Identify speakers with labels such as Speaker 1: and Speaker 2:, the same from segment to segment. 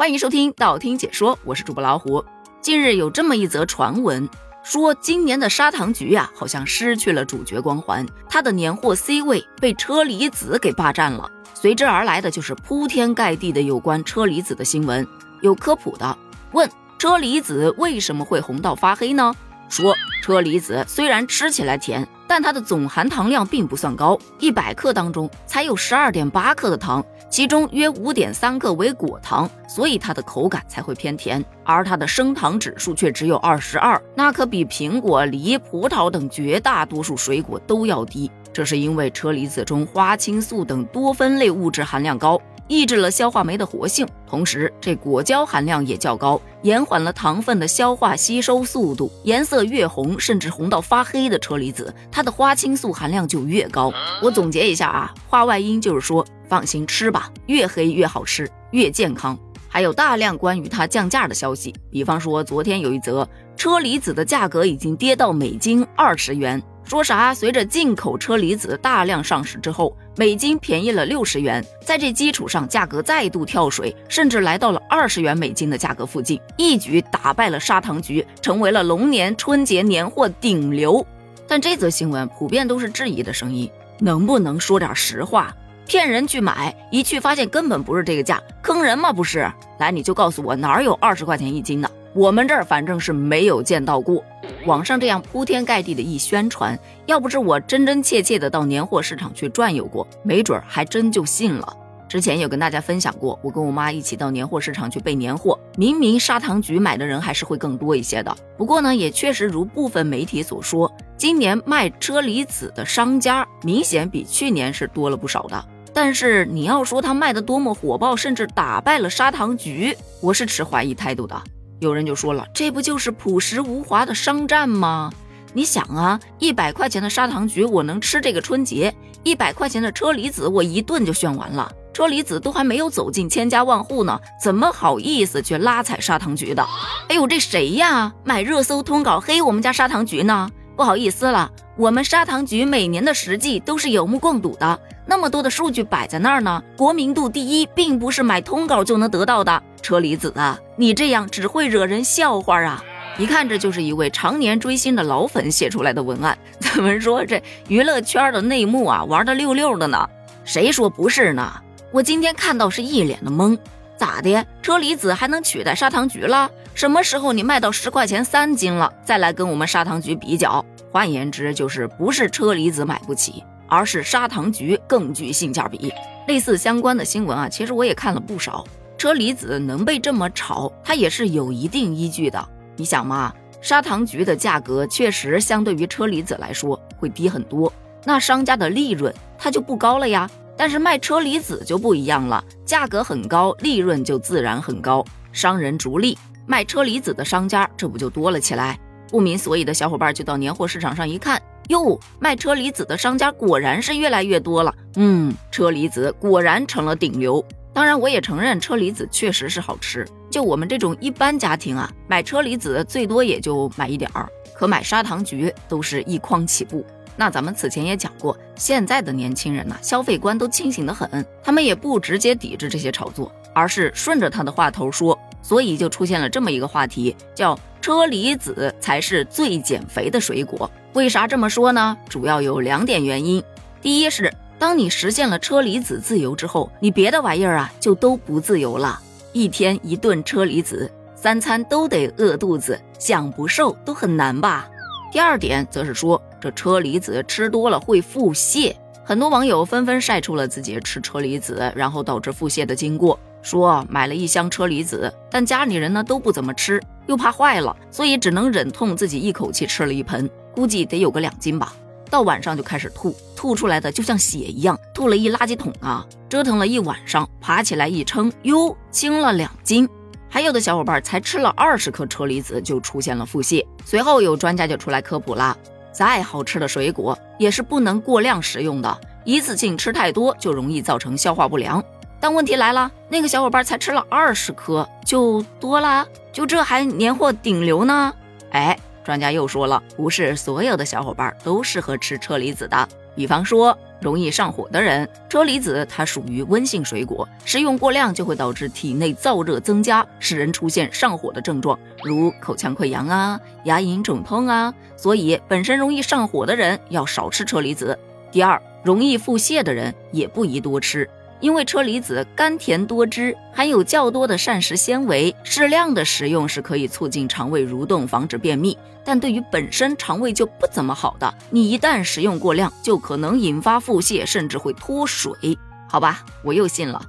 Speaker 1: 欢迎收听道听解说，我是主播老虎。近日有这么一则传闻，说今年的砂糖橘啊，好像失去了主角光环，它的年货 C 位被车厘子给霸占了。随之而来的就是铺天盖地的有关车厘子的新闻。有科普的问：车厘子为什么会红到发黑呢？说车厘子虽然吃起来甜。但它的总含糖量并不算高，一百克当中才有十二点八克的糖，其中约五点三克为果糖，所以它的口感才会偏甜。而它的升糖指数却只有二十二，那可比苹果、梨、葡萄等绝大多数水果都要低。这是因为车厘子中花青素等多酚类物质含量高。抑制了消化酶的活性，同时这果胶含量也较高，延缓了糖分的消化吸收速度。颜色越红，甚至红到发黑的车厘子，它的花青素含量就越高。我总结一下啊，话外音就是说，放心吃吧，越黑越好吃，越健康。还有大量关于它降价的消息，比方说昨天有一则车厘子的价格已经跌到每斤二十元。说啥？随着进口车厘子大量上市之后，每斤便宜了六十元，在这基础上，价格再度跳水，甚至来到了二十元每斤的价格附近，一举打败了砂糖橘，成为了龙年春节年货顶流。但这则新闻普遍都是质疑的声音，能不能说点实话？骗人去买，一去发现根本不是这个价，坑人吗？不是？来，你就告诉我哪儿有二十块钱一斤的？我们这儿反正是没有见到过。网上这样铺天盖地的一宣传，要不是我真真切切的到年货市场去转悠过，没准还真就信了。之前有跟大家分享过，我跟我妈一起到年货市场去备年货，明明砂糖橘买的人还是会更多一些的。不过呢，也确实如部分媒体所说，今年卖车厘子的商家明显比去年是多了不少的。但是你要说他卖的多么火爆，甚至打败了砂糖橘，我是持怀疑态度的。有人就说了，这不就是朴实无华的商战吗？你想啊，一百块钱的砂糖橘我能吃这个春节，一百块钱的车厘子我一顿就炫完了。车厘子都还没有走进千家万户呢，怎么好意思去拉踩砂糖橘的？哎呦，这谁呀？买热搜通稿黑我们家砂糖橘呢？不好意思了，我们砂糖橘每年的实际都是有目共睹的，那么多的数据摆在那儿呢，国民度第一并不是买通稿就能得到的。车厘子啊，你这样只会惹人笑话啊！一看这就是一位常年追星的老粉写出来的文案。怎么说这娱乐圈的内幕啊，玩的溜溜的呢？谁说不是呢？我今天看到是一脸的懵，咋的？车厘子还能取代砂糖橘了？什么时候你卖到十块钱三斤了，再来跟我们砂糖橘比较？换言之，就是不是车厘子买不起，而是砂糖橘更具性价比。类似相关的新闻啊，其实我也看了不少。车厘子能被这么炒，它也是有一定依据的。你想嘛，砂糖橘的价格确实相对于车厘子来说会低很多，那商家的利润它就不高了呀。但是卖车厘子就不一样了，价格很高，利润就自然很高，商人逐利，卖车厘子的商家这不就多了起来？不明所以的小伙伴就到年货市场上一看，哟，卖车厘子的商家果然是越来越多了。嗯，车厘子果然成了顶流。当然，我也承认车厘子确实是好吃。就我们这种一般家庭啊，买车厘子最多也就买一点儿，可买砂糖橘都是一筐起步。那咱们此前也讲过，现在的年轻人呐，消费观都清醒的很，他们也不直接抵制这些炒作，而是顺着他的话头说，所以就出现了这么一个话题，叫车厘子才是最减肥的水果。为啥这么说呢？主要有两点原因，第一是。当你实现了车厘子自由之后，你别的玩意儿啊就都不自由了。一天一顿车厘子，三餐都得饿肚子，想不瘦都很难吧？第二点则是说，这车厘子吃多了会腹泻，很多网友纷纷晒出了自己吃车厘子然后导致腹泻的经过，说买了一箱车厘子，但家里人呢都不怎么吃，又怕坏了，所以只能忍痛自己一口气吃了一盆，估计得有个两斤吧。到晚上就开始吐，吐出来的就像血一样，吐了一垃圾桶啊！折腾了一晚上，爬起来一称，哟，轻了两斤。还有的小伙伴才吃了二十颗车厘子就出现了腹泻。随后有专家就出来科普啦：再好吃的水果也是不能过量食用的，一次性吃太多就容易造成消化不良。但问题来了，那个小伙伴才吃了二十颗就多啦，就这还年货顶流呢？哎。专家又说了，不是所有的小伙伴都适合吃车厘子的。比方说，容易上火的人，车厘子它属于温性水果，食用过量就会导致体内燥热增加，使人出现上火的症状，如口腔溃疡啊、牙龈肿痛啊。所以，本身容易上火的人要少吃车厘子。第二，容易腹泻的人也不宜多吃。因为车厘子甘甜多汁，含有较多的膳食纤维，适量的食用是可以促进肠胃蠕动，防止便秘。但对于本身肠胃就不怎么好的，你一旦食用过量，就可能引发腹泻，甚至会脱水。好吧，我又信了。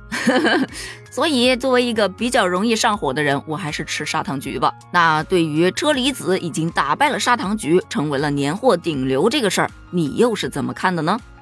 Speaker 1: 所 以作为一个比较容易上火的人，我还是吃砂糖橘吧。那对于车厘子已经打败了砂糖橘，成为了年货顶流这个事儿，你又是怎么看的呢？